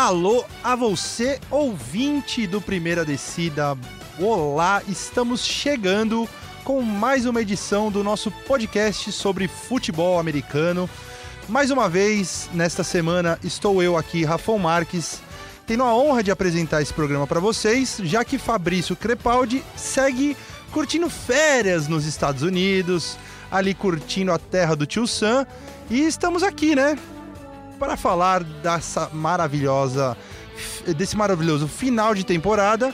Alô a você, ouvinte do Primeira Descida. Olá, estamos chegando com mais uma edição do nosso podcast sobre futebol americano. Mais uma vez, nesta semana, estou eu aqui, Rafão Marques, tendo a honra de apresentar esse programa para vocês, já que Fabrício Crepaldi segue curtindo férias nos Estados Unidos, ali curtindo a terra do tio Sam, e estamos aqui, né, para falar dessa maravilhosa desse maravilhoso final de temporada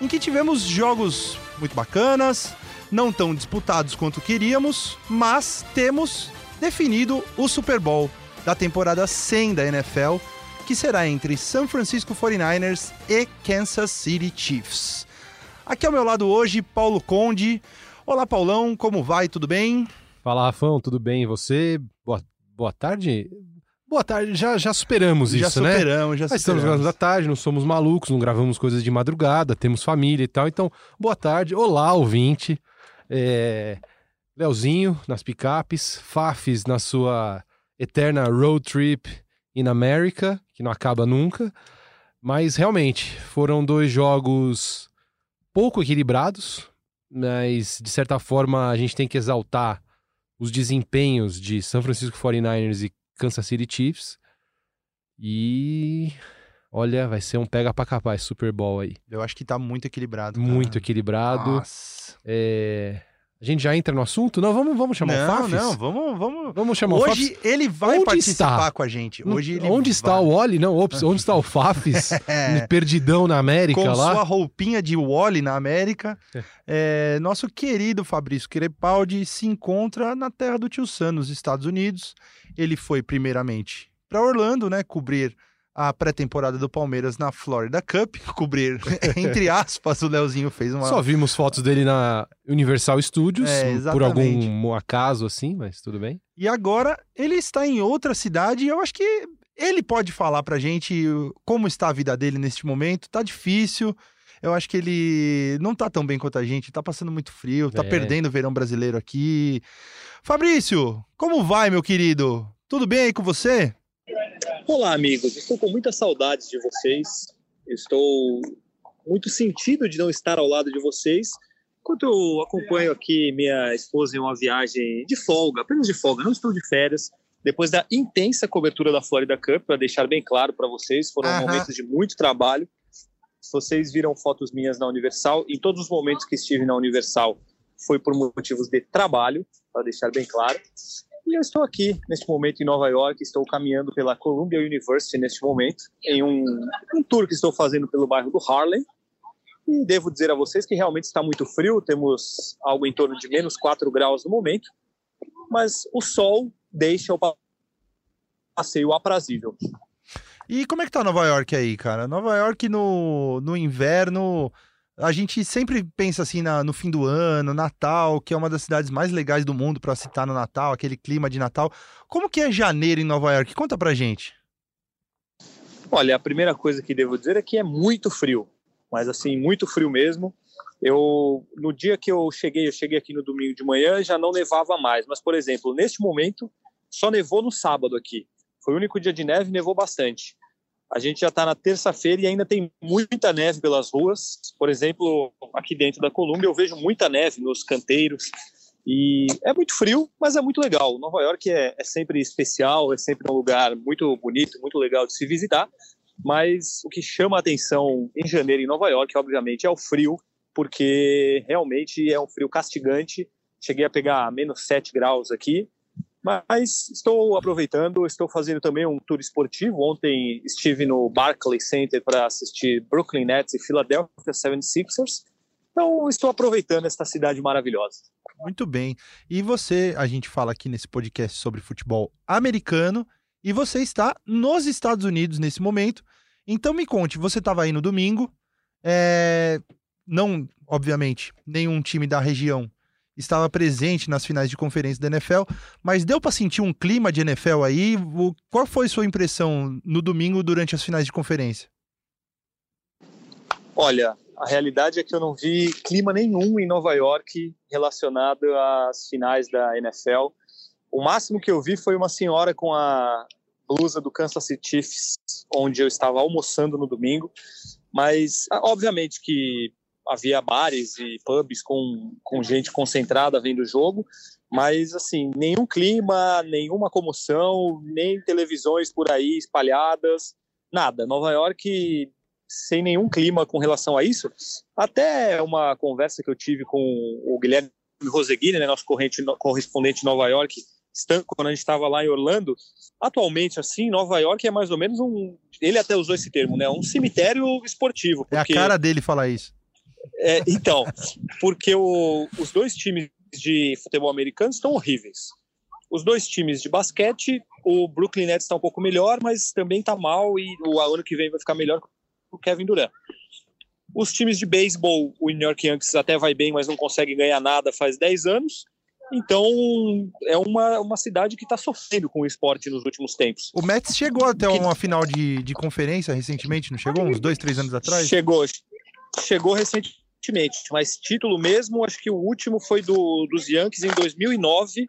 em que tivemos jogos muito bacanas, não tão disputados quanto queríamos, mas temos definido o Super Bowl da temporada 100 da NFL, que será entre San Francisco 49ers e Kansas City Chiefs. Aqui ao meu lado hoje, Paulo Conde. Olá, Paulão, como vai? Tudo bem? Fala, Rafão, tudo bem? E você? Boa, boa tarde? Boa tarde, já, já superamos já isso, né? superamos, Já superamos, estamos gravando da tarde, não somos malucos, não gravamos coisas de madrugada, temos família e tal. Então, boa tarde. Olá, ouvinte. É... Leozinho nas picapes, Fafis na sua eterna road trip in America, que não acaba nunca. Mas realmente, foram dois jogos pouco equilibrados, mas de certa forma a gente tem que exaltar os desempenhos de San Francisco 49ers e Kansas City Chiefs. E olha, vai ser um pega pra capar esse Super Bowl aí. Eu acho que tá muito equilibrado. cara. Muito equilibrado. Nossa. É, A gente já entra no assunto? Não, vamos, vamos chamar não, o Fafis? não, vamos, vamos. Vamos chamar o Fafis? Hoje ele vai Onde participar está? com a gente. Hoje ele Onde está vai. o Wally? Não, ops, onde está o Fafis? É. Perdidão na América com lá. sua roupinha de Wally na América. É, nosso querido Fabrício Crepaldi se encontra na terra do tio Sam, nos Estados Unidos. Ele foi primeiramente para Orlando, né, cobrir a pré-temporada do Palmeiras na Florida Cup, cobrir entre aspas, o Leozinho fez uma Só vimos fotos dele na Universal Studios, É, por algum acaso assim, mas tudo bem. E agora ele está em outra cidade e eu acho que ele pode falar pra gente como está a vida dele neste momento. Tá difícil. Eu acho que ele não tá tão bem quanto a gente, tá passando muito frio, tá É. perdendo o verão brasileiro aqui. Fabrício, como vai, meu querido? Tudo bem aí com você? Olá, amigos. Estou com muita saudade de vocês. Estou muito sentido de não estar ao lado de vocês. Enquanto eu acompanho aqui minha esposa em uma viagem de folga, apenas de folga, não estou de férias. Depois da intensa cobertura da Florida Cup, para deixar bem claro para vocês, foram Aham. momentos de muito trabalho. Vocês viram fotos minhas na Universal, em todos os momentos que estive na Universal, foi por motivos de trabalho, para deixar bem claro. E eu estou aqui, neste momento, em Nova York, estou caminhando pela Columbia University neste momento, em um, um tour que estou fazendo pelo bairro do Harlem. E devo dizer a vocês que realmente está muito frio, temos algo em torno de menos 4 graus no momento, mas o sol deixa o pa- passeio aprazível. E como é que tá Nova York aí, cara? Nova York no, no inverno, a gente sempre pensa assim na- no fim do ano, Natal, que é uma das cidades mais legais do mundo pra citar no Natal, aquele clima de Natal. Como que é janeiro em Nova York? Conta pra gente. Olha, a primeira coisa que devo dizer é que é muito frio, mas assim, muito frio mesmo. Eu, no dia que eu cheguei, eu cheguei aqui no domingo de manhã, já não nevava mais, mas, por exemplo, neste momento, só nevou no sábado aqui. Foi o único dia de neve nevou bastante. A gente já está na terça-feira e ainda tem muita neve pelas ruas. Por exemplo, aqui dentro da Colômbia, eu vejo muita neve nos canteiros. E é muito frio, mas é muito legal. Nova York é, é sempre especial, é sempre um lugar muito bonito, muito legal de se visitar. Mas o que chama a atenção em janeiro em Nova York, obviamente, é o frio, porque realmente é um frio castigante. Cheguei a pegar menos 7 graus aqui, mas estou aproveitando, estou fazendo também um tour esportivo. Ontem estive no Barclays Center para assistir Brooklyn Nets e Philadelphia 76ers. Então estou aproveitando esta cidade maravilhosa. Muito bem. E você, a gente fala aqui nesse podcast sobre futebol americano, e você está nos Estados Unidos nesse momento. Então me conte, você estava aí no domingo, é, não, obviamente, nenhum time da região estava presente nas finais de conferência da NFL, mas deu para sentir um clima de NFL aí? Qual foi sua impressão no domingo durante as finais de conferência? Olha, a realidade é que eu não vi clima nenhum em Nova York relacionado às finais da NFL. O máximo que eu vi foi uma senhora com a blusa do Kansas City Chiefs, onde eu estava almoçando no domingo, mas obviamente que havia bares e pubs com, com gente concentrada vendo o jogo, mas assim, nenhum clima, nenhuma comoção, nem televisões por aí espalhadas, nada. Nova York sem nenhum clima com relação a isso. Até uma conversa que eu tive com o Guilherme Roseguini, né, nosso correspondente em Nova York, quando a gente estava lá em Orlando, atualmente, assim, Nova York é mais ou menos um. Ele até usou esse termo, né? Um cemitério esportivo. É a cara dele falar isso. É, então, porque o, os dois times de futebol americano estão horríveis. Os dois times de basquete, o Brooklyn Nets está um pouco melhor, mas também está mal e o ano que vem vai ficar melhor com o Kevin Durant. Os times de beisebol, o New York Yankees até vai bem, mas não consegue ganhar nada faz 10 anos. Então, é uma, uma cidade que está sofrendo com o esporte nos últimos tempos. O Mets chegou até uma final de, de conferência recentemente, não chegou? Uns dois, três anos atrás? Chegou, chegou recentemente, mas título mesmo, acho que o último foi do, dos Yankees em 2009.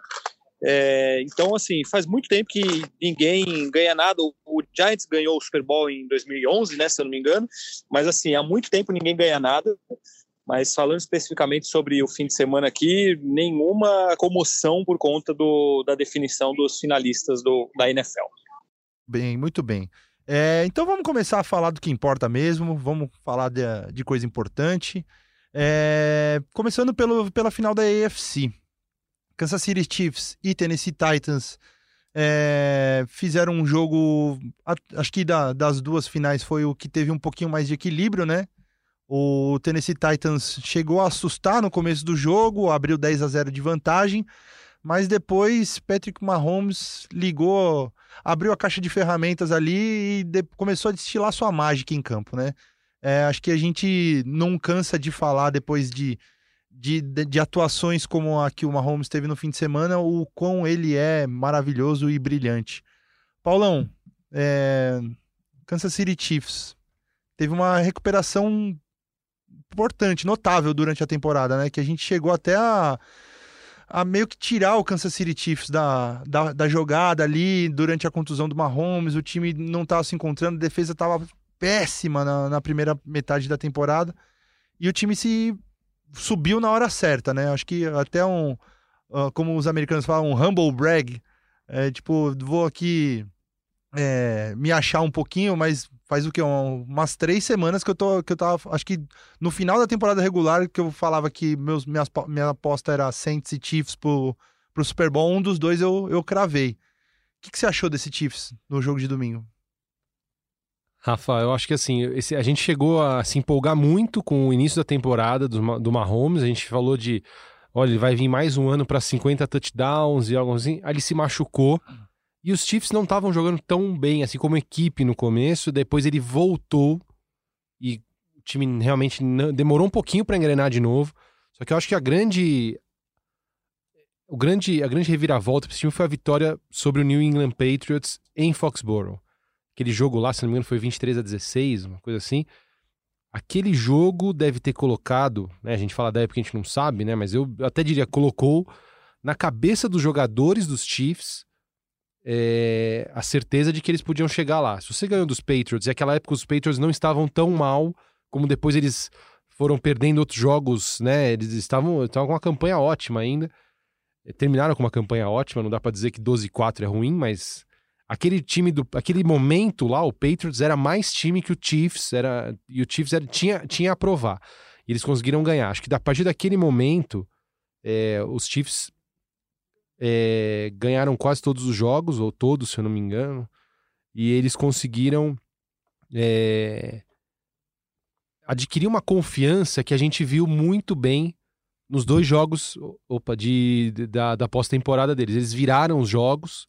É, então, assim, faz muito tempo que ninguém ganha nada. O Giants ganhou o Super Bowl em 2011, né, se eu não me engano. Mas, assim, há muito tempo ninguém ganha nada. Mas falando especificamente sobre o fim de semana aqui, nenhuma comoção por conta do, da definição dos finalistas do, da NFL. Bem, muito bem. É, então vamos começar a falar do que importa mesmo, vamos falar de, de coisa importante. É, começando pelo, pela final da AFC. Kansas City Chiefs e Tennessee Titans é, fizeram um jogo. Acho que da, das duas finais foi o que teve um pouquinho mais de equilíbrio, né? O Tennessee Titans chegou a assustar no começo do jogo, abriu 10 a 0 de vantagem, mas depois Patrick Mahomes ligou, abriu a caixa de ferramentas ali e de, começou a destilar sua mágica em campo, né? É, acho que a gente não cansa de falar depois de, de, de, de, atuações como a que o Mahomes teve no fim de semana, o quão ele é maravilhoso e brilhante. Paulão, é, Kansas City Chiefs teve uma recuperação importante, notável durante a temporada, né? Que a gente chegou até a, a meio que tirar o Kansas City Chiefs da, da, da jogada ali durante a contusão do Mahomes. O time não estava se encontrando, a defesa estava péssima na, na primeira metade da temporada. E o time se subiu na hora certa, né? Acho que até um, uh, como os americanos falam, um humble brag. É, tipo, vou aqui é, me achar um pouquinho, mas faz o que? umas três semanas que eu tô. Que eu tava. Acho que no final da temporada regular, que eu falava que meus, minhas, minha aposta era Saints e Chiefs pro, pro Super Bowl, um dos dois eu, eu cravei. O que, que você achou desse Chiefs no jogo de domingo? Rafa, eu acho que assim, esse, a gente chegou a se empolgar muito com o início da temporada do, do Mahomes. A gente falou de, olha, ele vai vir mais um ano para 50 touchdowns e algo assim. Aí ele se machucou. E os Chiefs não estavam jogando tão bem, assim como equipe no começo. Depois ele voltou e o time realmente demorou um pouquinho para engrenar de novo. Só que eu acho que a grande o grande a grande reviravolta para esse time foi a vitória sobre o New England Patriots em Foxborough. Aquele jogo lá, se não me engano, foi 23 a 16, uma coisa assim. Aquele jogo deve ter colocado, né, a gente fala da época que a gente não sabe, né, mas eu até diria colocou na cabeça dos jogadores dos Chiefs é, a certeza de que eles podiam chegar lá. Se você ganhou dos Patriots, e aquela época os Patriots não estavam tão mal como depois eles foram perdendo outros jogos, né? Eles estavam, estavam com uma campanha ótima ainda. Terminaram com uma campanha ótima, não dá para dizer que 12-4 é ruim, mas aquele time do aquele momento lá, o Patriots era mais time que o Chiefs, era e o Chiefs era, tinha tinha a provar. E eles conseguiram ganhar. Acho que a partir daquele momento, é, os Chiefs é, ganharam quase todos os jogos, ou todos, se eu não me engano, e eles conseguiram é, adquirir uma confiança que a gente viu muito bem nos dois jogos opa, de, de da, da pós-temporada deles. Eles viraram os jogos.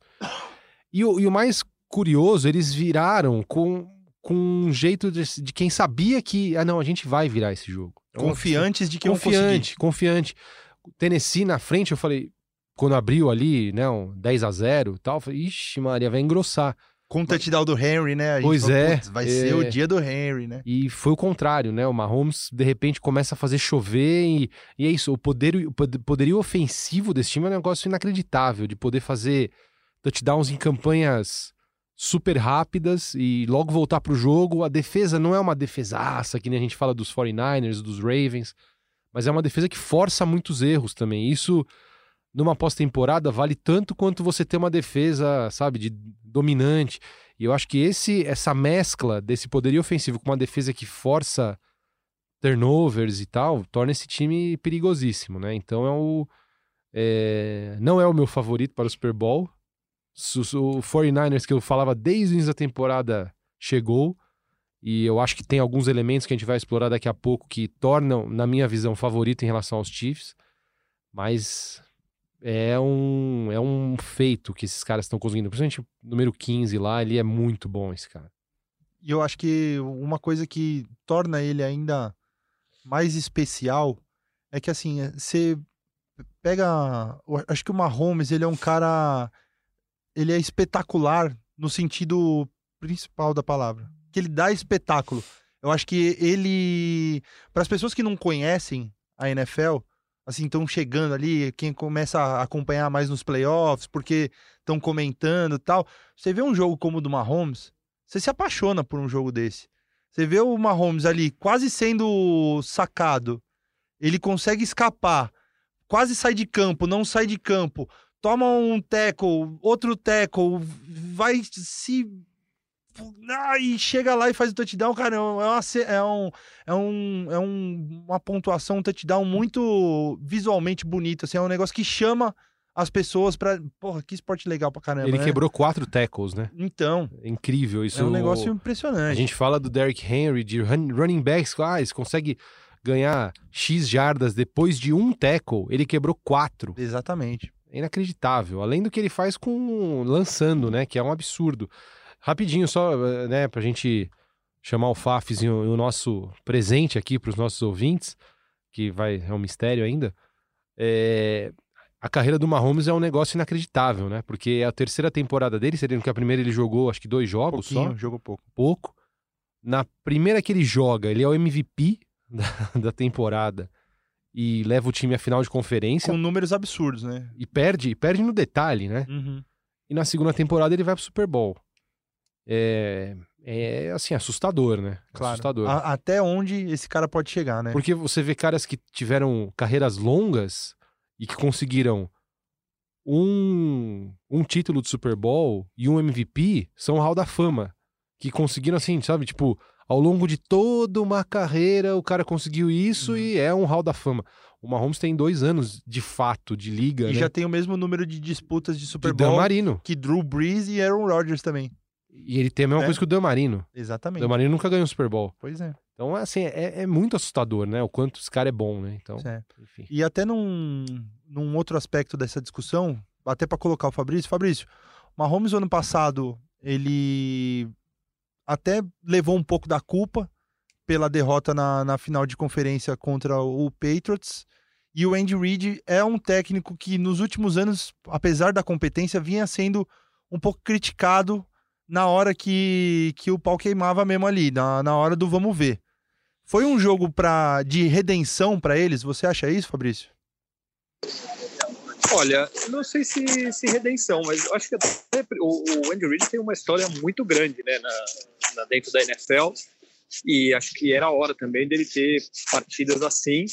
E o, e o, mais curioso, eles viraram com, com um jeito de, de, quem sabia que, ah, não, a gente vai virar esse jogo. Confiantes de que confiante, confiante. Tennessee na frente, eu falei, quando abriu ali, né, um 10 a 0 e tal, eu falei, ixi, Maria, vai engrossar. Com o touchdown do Henry, né? pois falou, é. Vai é... ser o dia do Henry, né? E foi o contrário, né? O Mahomes, de repente, começa a fazer chover e, e é isso. O, poder, o poderio ofensivo desse time é um negócio inacreditável, de poder fazer touchdowns em campanhas super rápidas e logo voltar para o jogo. A defesa não é uma defesaça, que nem a gente fala dos 49ers, dos Ravens, mas é uma defesa que força muitos erros também. Isso, numa pós-temporada, vale tanto quanto você ter uma defesa, sabe, de dominante. E eu acho que esse, essa mescla desse poderio ofensivo com uma defesa que força turnovers e tal, torna esse time perigosíssimo, né? Então é o. É, não é o meu favorito para o Super Bowl. O 49ers que eu falava desde o início da temporada chegou. E eu acho que tem alguns elementos que a gente vai explorar daqui a pouco que tornam, na minha visão, favorito em relação aos Chiefs. Mas é um, é um feito que esses caras estão conseguindo. Principalmente o número 15 lá, ele é muito bom, esse cara. E eu acho que uma coisa que torna ele ainda mais especial é que, assim, é, você pega. Acho que o Mahomes, ele é um cara. Ele é espetacular no sentido principal da palavra. Que ele dá espetáculo. Eu acho que ele. Para as pessoas que não conhecem a NFL, assim, estão chegando ali, quem começa a acompanhar mais nos playoffs, porque estão comentando tal. Você vê um jogo como o do Mahomes, você se apaixona por um jogo desse. Você vê o Mahomes ali quase sendo sacado. Ele consegue escapar. Quase sai de campo, não sai de campo. Toma um tackle, outro tackle, vai se ah, e chega lá e faz o touchdown, cara, é, uma, é, um, é, um, é um, uma pontuação, um touchdown muito visualmente bonito, assim, é um negócio que chama as pessoas para Porra, que esporte legal pra caramba. Ele né? quebrou quatro tackles, né? Então. É incrível isso. É um negócio impressionante. A gente fala do Derrick Henry, de running backs, ah, eles conseguem ganhar X jardas depois de um tackle. Ele quebrou quatro. Exatamente. É inacreditável. Além do que ele faz com lançando, né? Que é um absurdo. Rapidinho, só, né, pra gente chamar o Fafs e o, o nosso presente aqui para os nossos ouvintes, que vai é um mistério ainda. É, a carreira do Mahomes é um negócio inacreditável, né? Porque é a terceira temporada dele, sendo que a primeira ele jogou acho que dois jogos Pouquinho, só. jogou pouco. Pouco. Na primeira que ele joga, ele é o MVP da, da temporada e leva o time à final de conferência. Com números absurdos, né? E perde, perde no detalhe, né? Uhum. E na segunda temporada ele vai pro Super Bowl. É, é assim, assustador, né? Claro. Assustador. A, até onde esse cara pode chegar, né? Porque você vê caras que tiveram carreiras longas e que conseguiram um, um título de Super Bowl e um MVP são o Hall da Fama. Que conseguiram, assim, sabe? Tipo, ao longo de toda uma carreira, o cara conseguiu isso uhum. e é um Hall da Fama. O Mahomes tem dois anos de fato de liga. E né? já tem o mesmo número de disputas de Super de Bowl Dan Marino. que Drew Brees e Aaron Rodgers também. E ele tem a mesma É. coisa que o Dan Marino. Exatamente. O Dan Marino nunca ganhou um Super Bowl. Pois é. Então, assim, é, é muito assustador, né? O quanto esse cara é bom, né? Então, é. enfim. E até num, num outro aspecto dessa discussão, até para colocar o Fabrício, Fabrício, o Mahomes ano passado, ele até levou um pouco da culpa pela derrota na, na final de conferência contra o Patriots. E o Andy Reid é um técnico que nos últimos anos, apesar da competência, vinha sendo um pouco criticado na hora que, que o pau queimava mesmo ali, na, na hora do vamos ver. Foi um jogo pra, de redenção para eles? Você acha isso, Fabrício? Olha, não sei se, se redenção, mas acho que até o, o Andy Reid tem uma história muito grande né, na, na- dentro da NFL e acho que era hora também dele ter partidas assim.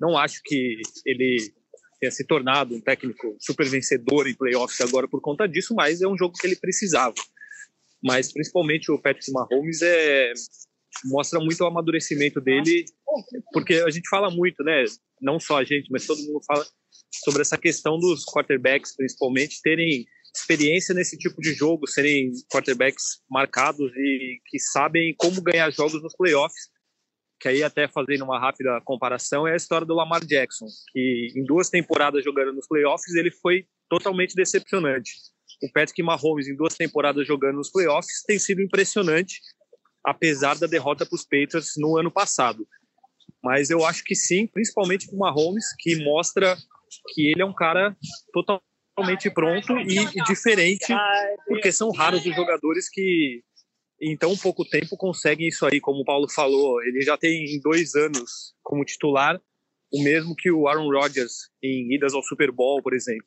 Não acho que ele tenha se tornado um técnico super vencedor em playoffs agora por conta disso, mas é um jogo que ele precisava. Mas principalmente o Patrick Mahomes é, mostra muito o amadurecimento dele, porque a gente fala muito, né? Não só a gente, mas todo mundo fala sobre essa questão dos quarterbacks, principalmente, terem experiência nesse tipo de jogo, serem quarterbacks marcados e que sabem como ganhar jogos nos playoffs. Que aí, até fazendo uma rápida comparação, é a história do Lamar Jackson, que em duas temporadas jogando nos playoffs, ele foi totalmente decepcionante. O Patrick Mahomes, em duas temporadas jogando nos playoffs, tem sido impressionante, apesar da derrota para os Patriots no ano passado. Mas eu acho que sim, principalmente para o Mahomes, que mostra que ele é um cara totalmente pronto e, e diferente, porque são raros os jogadores que em tão pouco tempo conseguem isso aí, como o Paulo falou. Ele já tem dois anos como titular, o mesmo que o Aaron Rodgers em idas ao Super Bowl, por exemplo.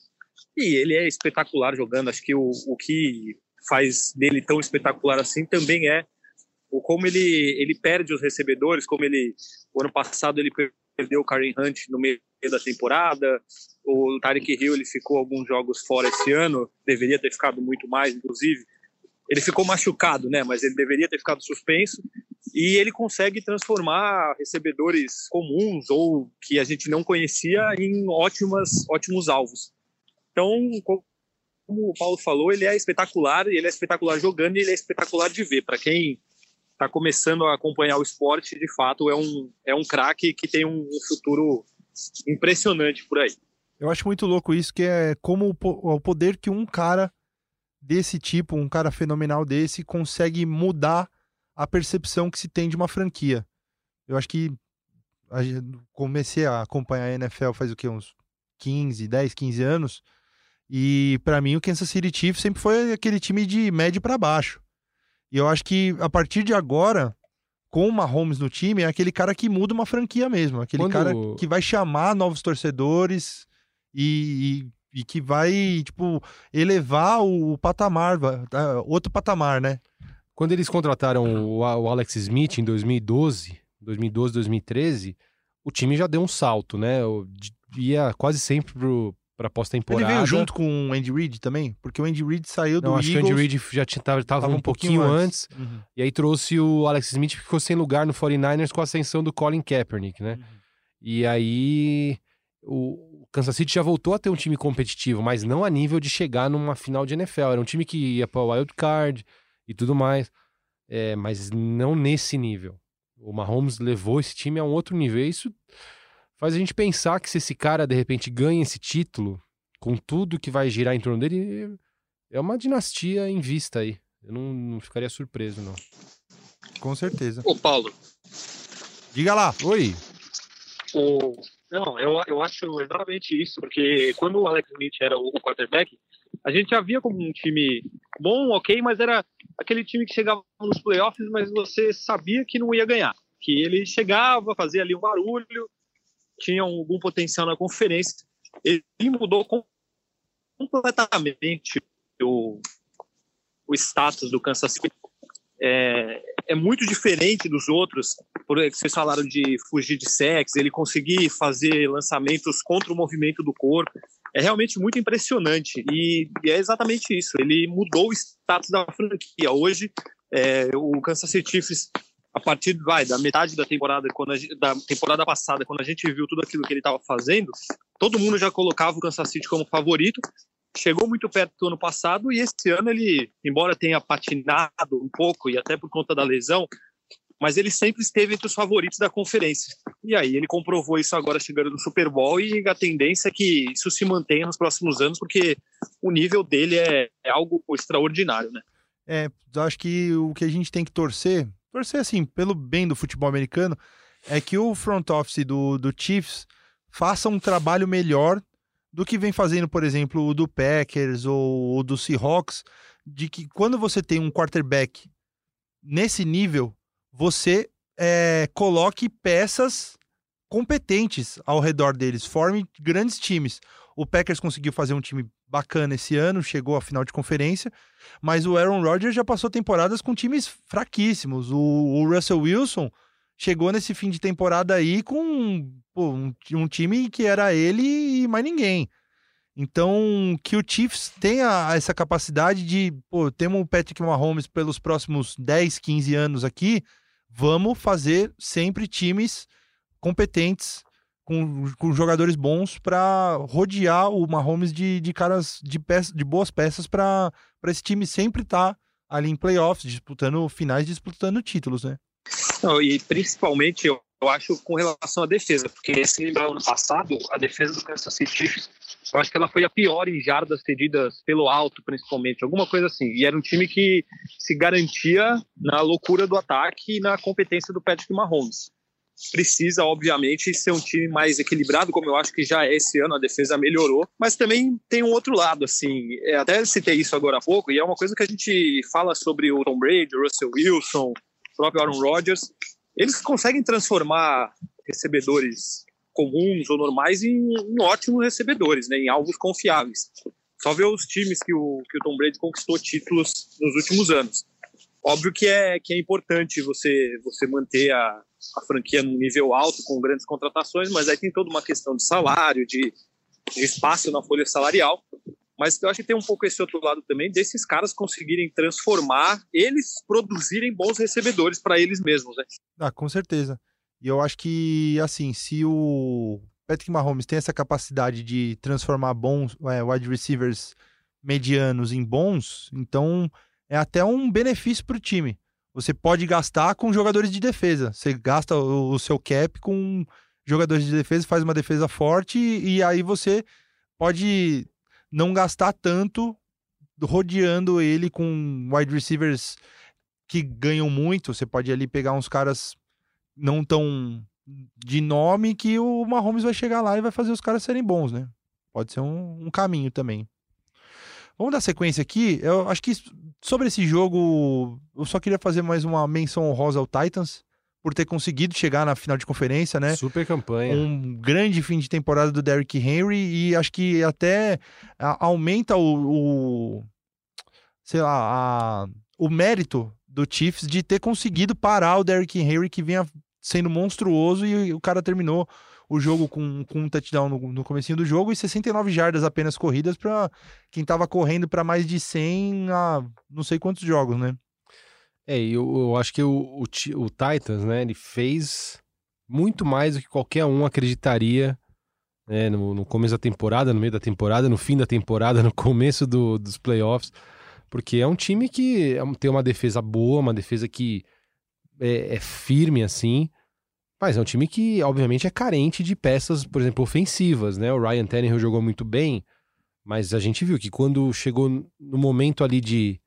E ele é espetacular jogando. Acho que o, o que faz dele tão espetacular assim também é o como ele ele perde os recebedores, como ele o ano passado ele perdeu o Karen Hunt no meio da temporada, o Tarek Hill ele ficou alguns jogos fora esse ano, deveria ter ficado muito mais, inclusive. Ele ficou machucado, né? Mas ele deveria ter ficado suspenso. E ele consegue transformar recebedores comuns ou que a gente não conhecia em ótimas, ótimos alvos. Então, como o Paulo falou, ele é espetacular, ele é espetacular jogando e ele é espetacular de ver. Para quem está começando a acompanhar o esporte, de fato, é um, é um craque que tem um futuro impressionante por aí. Eu acho muito louco isso, que é como o poder que um cara desse tipo, um cara fenomenal desse, consegue mudar a percepção que se tem de uma franquia. Eu acho que comecei a acompanhar a NFL faz o que uns 15, 10, 15 anos, e para mim o Kansas City Chiefs sempre foi aquele time de médio para baixo. E eu acho que a partir de agora, com o Mahomes no time, é aquele cara que muda uma franquia mesmo. Aquele Quando... cara que vai chamar novos torcedores e, e, e, que vai, tipo, elevar o, patamar, outro patamar, né? Quando eles contrataram o, o Alex Smith em 2012, 2012, 2013, o time já deu um salto, né? Ia quase sempre pro, pra pós-temporada. Ele veio junto com o Andy Reid também? Porque o Andy Reid saiu do Não, acho Eagles... que o Andy Reid já tinha, tava, um, um pouquinho, pouquinho antes. antes uhum. E aí trouxe o Alex Smith, que ficou sem lugar no 49ers com a ascensão do Colin Kaepernick, né? Uhum. E aí o Kansas City já voltou a ter um time competitivo, mas não a nível de chegar numa final de NFL. Era um time que ia para o wild card e tudo mais, é, mas não nesse nível. O Mahomes levou esse time a um outro nível. Isso faz a gente pensar que se esse cara de repente ganha esse título, com tudo que vai girar em torno dele, é uma dinastia em vista aí. Eu não, não ficaria surpreso, não. Com certeza. Ô, Paulo. Diga lá. Oi. O... Não, eu, eu acho exatamente isso, porque quando o Alex Smith era o quarterback, a gente já via como um time bom, ok, mas era aquele time que chegava nos playoffs, mas você sabia que não ia ganhar. Que ele chegava, fazia ali um barulho, tinha algum potencial na conferência. Ele mudou completamente o, o status do Kansas City. É, é muito diferente dos outros, porque vocês falaram de fugir de sexo, ele conseguir fazer lançamentos contra o movimento do corpo, é realmente muito impressionante e, e é exatamente isso, ele mudou o status da franquia. Hoje, é, o Kansas City Chiefs a partir vai, da metade da temporada, quando a, da temporada passada, quando a gente viu tudo aquilo que ele estava fazendo, todo mundo já colocava o Kansas City como favorito. Chegou muito perto do ano passado e esse ano ele, embora tenha patinado um pouco e até por conta da lesão, mas ele sempre esteve entre os favoritos da conferência. E aí ele comprovou isso agora chegando no Super Bowl e a tendência é que isso se mantenha nos próximos anos, porque o nível dele é, é algo extraordinário, né? É, acho que o que a gente tem que torcer torcer assim, pelo bem do futebol americano, é que o front office do, do Chiefs faça um trabalho melhor do que vem fazendo, por exemplo, o do Packers ou do Seahawks, de que quando você tem um quarterback nesse nível, você é, coloque peças competentes ao redor deles, forme grandes times. O Packers conseguiu fazer um time bacana esse ano, chegou à final de conferência, mas o Aaron Rodgers já passou temporadas com times fraquíssimos. O, o Russell Wilson chegou nesse fim de temporada aí com pô, um, um, time que era ele e mais ninguém. Então, que o Chiefs tenha essa capacidade de, pô, temos o Patrick Mahomes pelos próximos 10, 15 anos aqui, vamos fazer sempre times competentes com, com jogadores bons para rodear o Mahomes de, de caras de, peças, de boas peças para esse time sempre estar tá ali em playoffs, disputando finais, disputando títulos, né? Não, e principalmente eu, eu acho com relação à defesa, porque se lembrar ano passado, a defesa do Kansas City eu acho que ela foi a pior em jardas cedidas pelo alto, principalmente, alguma coisa assim. E era um time que se garantia na loucura do ataque e na competência do Patrick Mahomes precisa, obviamente, ser um time mais equilibrado, como eu acho que já é esse ano, a defesa melhorou, mas também tem um outro lado, assim, é, até citei isso agora há pouco, e é uma coisa que a gente fala sobre o Tom Brady, o Russell Wilson, o próprio Aaron Rodgers, eles conseguem transformar recebedores comuns ou normais em, em ótimos recebedores, né, em alvos confiáveis. Só ver os times que o, que o Tom Brady conquistou títulos nos últimos anos. Óbvio que é, que é importante você, você manter a, a franquia num nível alto, com grandes contratações, mas aí tem toda uma questão de salário, de, de espaço na folha salarial. Mas eu acho que tem um pouco esse outro lado também, desses caras conseguirem transformar, eles produzirem bons recebedores para eles mesmos, né? Ah, com certeza. E eu acho que, assim, se o Patrick Mahomes tem essa capacidade de transformar bons é, wide receivers medianos em bons, então é até um benefício para o time. Você pode gastar com jogadores de defesa. Você gasta o, seu cap com jogadores de defesa, faz uma defesa forte e, e aí você pode não gastar tanto rodeando ele com wide receivers que ganham muito. Você pode ali pegar uns caras não tão de nome que o Mahomes vai chegar lá e vai fazer os caras serem bons, né? Pode ser um, um caminho também. Vamos dar sequência aqui. Eu acho que sobre esse jogo, eu só queria fazer mais uma menção honrosa ao Titans por ter conseguido chegar na final de conferência, né? Super campanha. Um grande fim de temporada do Derrick Henry e acho que até aumenta o, o sei lá, a, o mérito do Chiefs de ter conseguido parar o Derrick Henry que vinha sendo monstruoso e o cara terminou o jogo com, com um touchdown no, no comecinho do jogo e 69 jardas apenas corridas para quem estava correndo para mais de 100 a não sei quantos jogos, né? É, eu, eu acho que o, o, o Titans, né, ele fez muito mais do que qualquer um acreditaria né, no, no, começo da temporada, no meio da temporada, no fim da temporada, no começo do, dos playoffs, porque é um time que é tem uma defesa boa, uma defesa que é, é firme assim, mas é um time que, obviamente, é carente de peças, por exemplo, ofensivas, né? O Ryan Tannehill jogou muito bem, mas a gente viu que quando chegou no momento ali de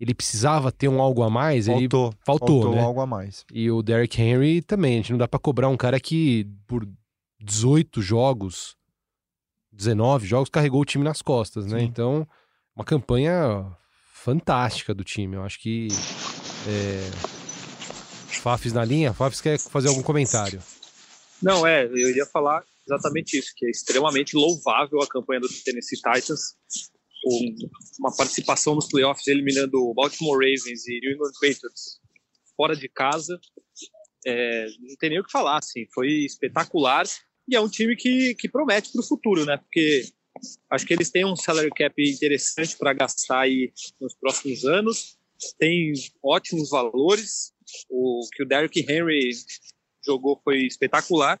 ele precisava ter um algo a mais, faltou, ele faltou, faltou né? algo a mais. E o Derrick Henry também, a gente não dá para cobrar um cara que por 18 jogos, 19 jogos carregou o time nas costas, né? Sim. Então, uma campanha fantástica do time. Eu acho que é, Fafs na linha? Fafs quer fazer algum comentário? Não, é, eu ia falar exatamente isso, que é extremamente louvável a campanha do Tennessee Titans, uma participação nos playoffs eliminando o Baltimore Ravens e New England Patriots fora de casa. É, não tem nem o que falar, assim, foi espetacular e é um time que, que promete para o futuro, né? Porque acho que eles têm um salary cap interessante para gastar aí nos próximos anos, tem ótimos valores, o que o Derrick Henry jogou foi espetacular.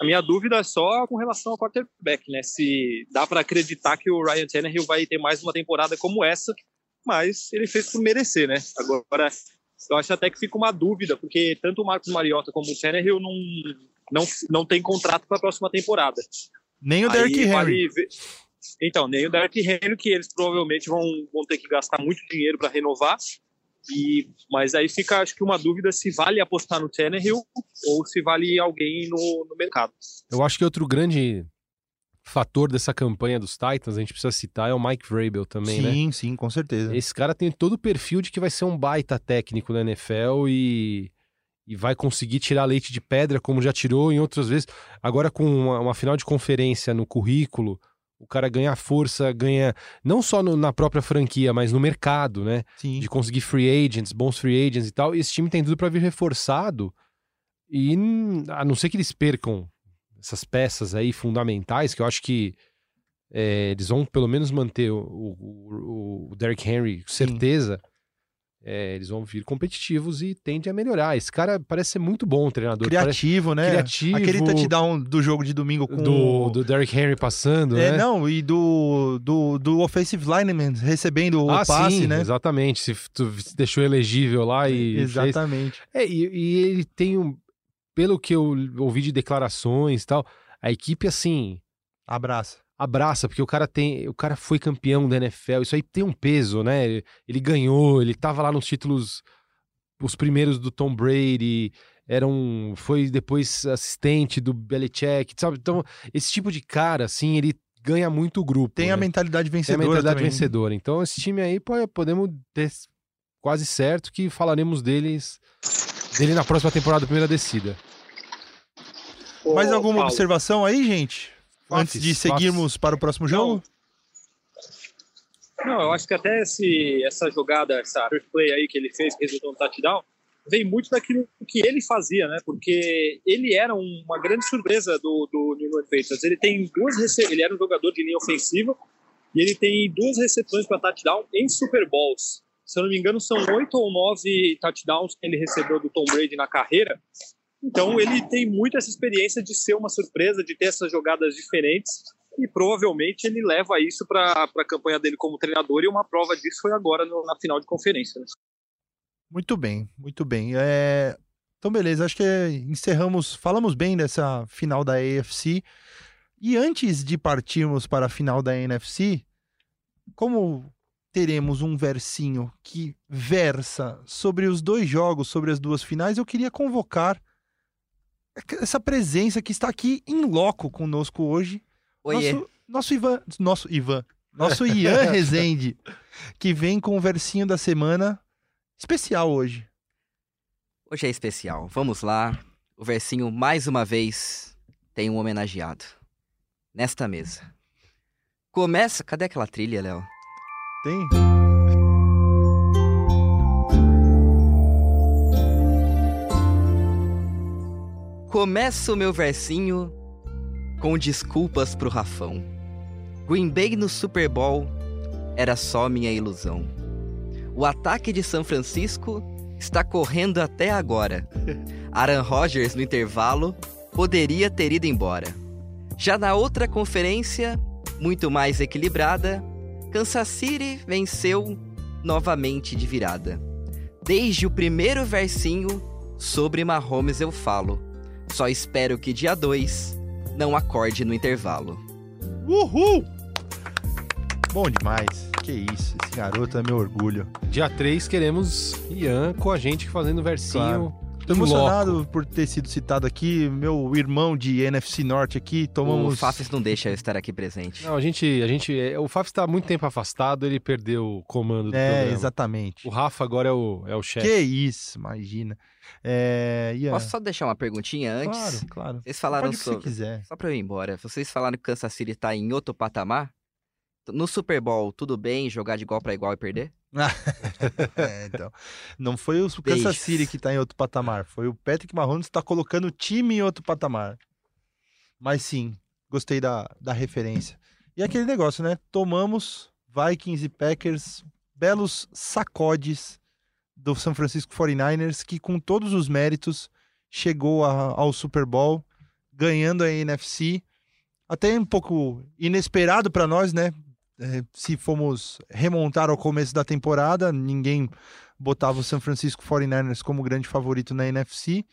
A minha dúvida é só com relação ao quarterback, né? Se dá para acreditar que o Ryan Tannehill vai ter mais uma temporada como essa, mas ele fez por merecer, né? Agora, eu acho até que fica uma dúvida, porque tanto o Marcos Mariota como o Tannehill não, não, não tem contrato para a próxima temporada. Nem o Derrick Henry. Vale então, nem o Derrick Henry, que eles provavelmente vão, vão ter que gastar muito dinheiro para renovar. E, mas aí fica, acho que, uma dúvida se vale apostar no Tannehill ou se vale alguém no, no mercado. Eu acho que outro grande fator dessa campanha dos Titans, a gente precisa citar, é o Mike Vrabel também, sim, né? Sim, sim, com certeza. Esse cara tem todo o perfil de que vai ser um baita técnico na NFL e, e vai conseguir tirar leite de pedra, como já tirou em outras vezes. Agora com uma, uma final de conferência no currículo, o cara ganha força, ganha não só no, na própria franquia, mas no mercado, né? Sim. De conseguir free agents, bons free agents e tal. E esse time tem tudo para vir reforçado. E a não ser que eles percam essas peças aí fundamentais, que eu acho que é, eles vão pelo menos manter o, o, o Derrick Henry, certeza. Sim é, eles vão vir competitivos e tendem a melhorar. Esse cara parece ser muito bom treinador. Criativo, parece... né? Criativo. Aquele touchdown do jogo de domingo com do, do Derrick Henry passando, é, né? não, e do, do, do offensive lineman recebendo ah, o passe, sim, né? Exatamente. Se tu deixou elegível lá e. Exatamente. Fez... É, e, e, ele tem um. Pelo que eu ouvi de declarações e tal, a equipe, assim. Abraça abraça, porque o cara tem, o cara foi campeão da NFL, isso aí tem um peso, né? Ele, ele ganhou, ele tava lá nos títulos os primeiros do Tom Brady, era um, foi depois assistente do Belichick, sabe? Então, esse tipo de cara assim, ele ganha muito o grupo. Tem né? a mentalidade vencedora Tem a mentalidade também. vencedora. Então, esse time aí podemos ter quase certo que falaremos deles dele na próxima temporada da primeira descida. Mais alguma Paulo. observação aí, gente? Antes de seguirmos para o próximo jogo? Não, eu acho que até esse, essa jogada, essa first play aí que ele fez, que resultou no touchdown, vem muito daquilo que ele fazia, né? Porque ele era uma grande surpresa do, do New England Patriots. Ele tem duas ele era um jogador de linha ofensiva e ele tem duas recepções para touchdown em Super Bowls. Se eu não me engano, são oito ou nove touchdowns que ele recebeu do Tom Brady na carreira. Então ele tem muito essa experiência de ser uma surpresa, de ter essas jogadas diferentes e provavelmente ele leva isso para a campanha dele como treinador e uma prova disso foi agora no, na final de conferência. Né? Muito bem, muito bem. É... Então, beleza, acho que encerramos, falamos bem dessa final da AFC. E antes de partirmos para a final da NFC, como teremos um versinho que versa sobre os dois jogos, sobre as duas finais, eu queria convocar essa presença que está aqui em loco conosco hoje. Oiê. Nosso, nosso Ivan, nosso Ivan, nosso Ian Rezende, que vem com o versinho da semana especial hoje. Hoje é especial. Vamos lá. O versinho, mais uma vez, tem um homenageado. Nesta mesa. Começa. Cadê aquela trilha, Léo? Tem? Começa o meu versinho com desculpas pro Rafão. Green Bay no Super Bowl era só minha ilusão. O ataque de São Francisco está correndo até agora. Aaron Rodgers no intervalo poderia ter ido embora. Já na outra conferência, muito mais equilibrada, Kansas City venceu novamente de virada. Desde o primeiro versinho, sobre Mahomes eu falo. Só espero que dia 2 não acorde no intervalo. Uhul! Bom demais. Que isso, esse garoto é meu orgulho. Dia 3 queremos Ian com a gente fazendo versinho. Claro. Tô emocionado por ter sido citado aqui, meu irmão de NFC Norte aqui, tomamos... O Fafs não deixa eu estar aqui presente. Não, a gente, a gente, é, o Fafs está há muito tempo afastado, ele perdeu o comando do É, programa. exatamente. O Rafa agora é o, é o chefe. Que isso, imagina. É, Ian, Posso só deixar uma perguntinha antes? Claro, claro. Vocês falaram Pode o que você sobre... quiser. Só pra eu ir embora. Vocês falaram que Kansas City tá em outro patamar? No Super Bowl, tudo bem jogar de igual para igual e perder? É, então. Não foi o Kansas. City que tá em outro patamar, foi o Patrick Mahomes que tá colocando o time em outro patamar. Mas sim, gostei da, da referência. E aquele negócio, né? Tomamos Vikings e Packers, belos sacodes do San Francisco 49ers, que com todos os méritos chegou a- ao Super Bowl, ganhando a NFC. Até um pouco inesperado para nós, né? É, se formos remontar ao começo da temporada, ninguém botava o San Francisco 49ers como grande favorito na NFC.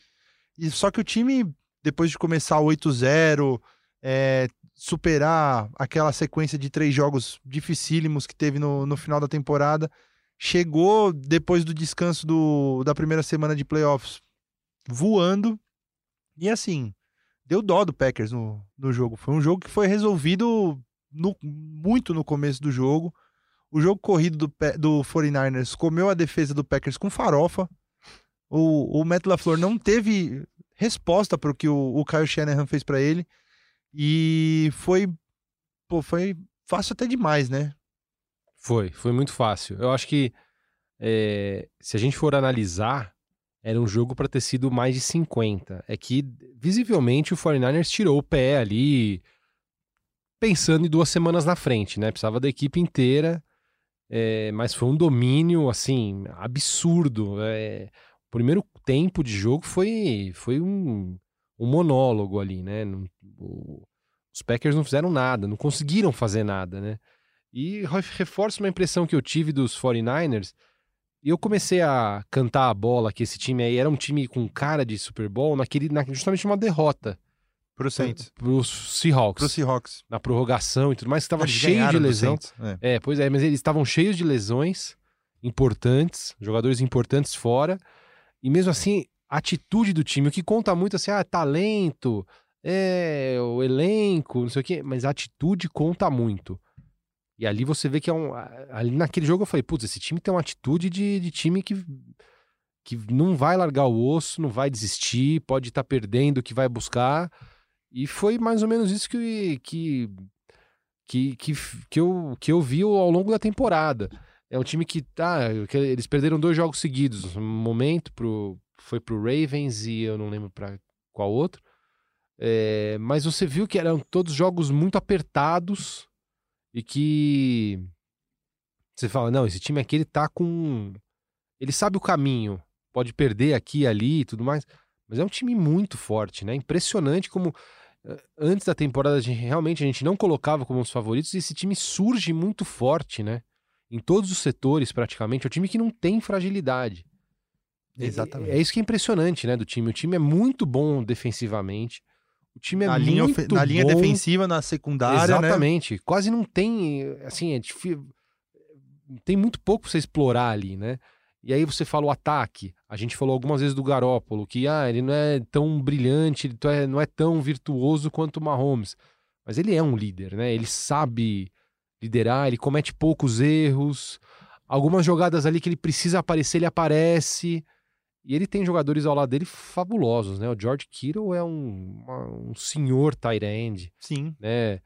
E só que o time, depois de começar 8-0, é, superar aquela sequência de três jogos dificílimos que teve no, no final da temporada, chegou depois do descanso do, da primeira semana de playoffs voando. E assim, deu dó do Packers no, no jogo. Foi um jogo que foi resolvido no- muito no começo do jogo. O jogo corrido do, do 49ers comeu a defesa do Packers com farofa. O, o Matt LaFleur não teve resposta para o que o, o Kyle Shanahan fez para ele. E foi, pô, foi fácil até demais, né? Foi, foi muito fácil. Eu acho que é, se a gente for analisar, era um jogo para ter sido mais de 50. É que, visivelmente, o 49ers tirou o pé ali, pensando em duas semanas na frente, né? Precisava da equipe inteira, é, mas foi um domínio, assim, absurdo. É, o primeiro tempo de jogo foi, foi um, um monólogo ali, né? Não- o- os Packers não fizeram nada, não conseguiram fazer nada, né? E re- reforça uma impressão que eu tive dos 49ers. E eu comecei a cantar a bola que esse time aí era um time com cara de Super Bowl naquele, na, justamente uma derrota Pro Saints. pros Seahawks. Pro Seahawks. Na prorrogação e tudo mais, estava cheio de lesão. Saints, é. É, pois é, mas eles estavam cheios de lesões importantes, jogadores importantes fora. E mesmo assim, a atitude do time, o que conta muito assim, ah, talento, é, o elenco, não sei o quê, mas a atitude conta muito. E ali você vê que é um. Ali naquele jogo eu falei, putz, esse time tem uma atitude de, de time que, que não vai largar o osso, não vai desistir, pode estar perdendo, que vai buscar. E foi mais ou menos isso que, que, que, que, que, eu, que eu vi ao longo da temporada. É um time que tá. Que eles perderam dois jogos seguidos. Um momento pro, foi pro Ravens e eu não lembro para qual outro. É, mas você viu que eram todos jogos muito apertados e que você fala, não, esse time aqui ele tá com. Ele sabe o caminho, pode perder aqui ali e tudo mais, mas é um time muito forte, né? Impressionante como antes da temporada a gente, realmente a gente não colocava como os favoritos e esse time surge muito forte, né? em todos os setores praticamente, é um time que não tem fragilidade. Exatamente. É, é isso que é impressionante, né, do time. O time é muito bom defensivamente. O time é na muito linha, bom. Na linha defensiva, na secundária, né? Exatamente. Né? Quase não tem, assim, é difícil... tem muito pouco pra você explorar ali, né? E aí você fala o ataque. A gente falou algumas vezes do Garópolo, que ah, ele não é tão brilhante, ele é, não é tão virtuoso quanto o Mahomes. Mas ele é um líder, né? Ele sabe liderar, ele comete poucos erros. Algumas jogadas ali que ele precisa aparecer, ele aparece. E ele tem jogadores ao lado dele fabulosos, né? O George Kittle é um, uma, um senhor tight end. Sim. Né?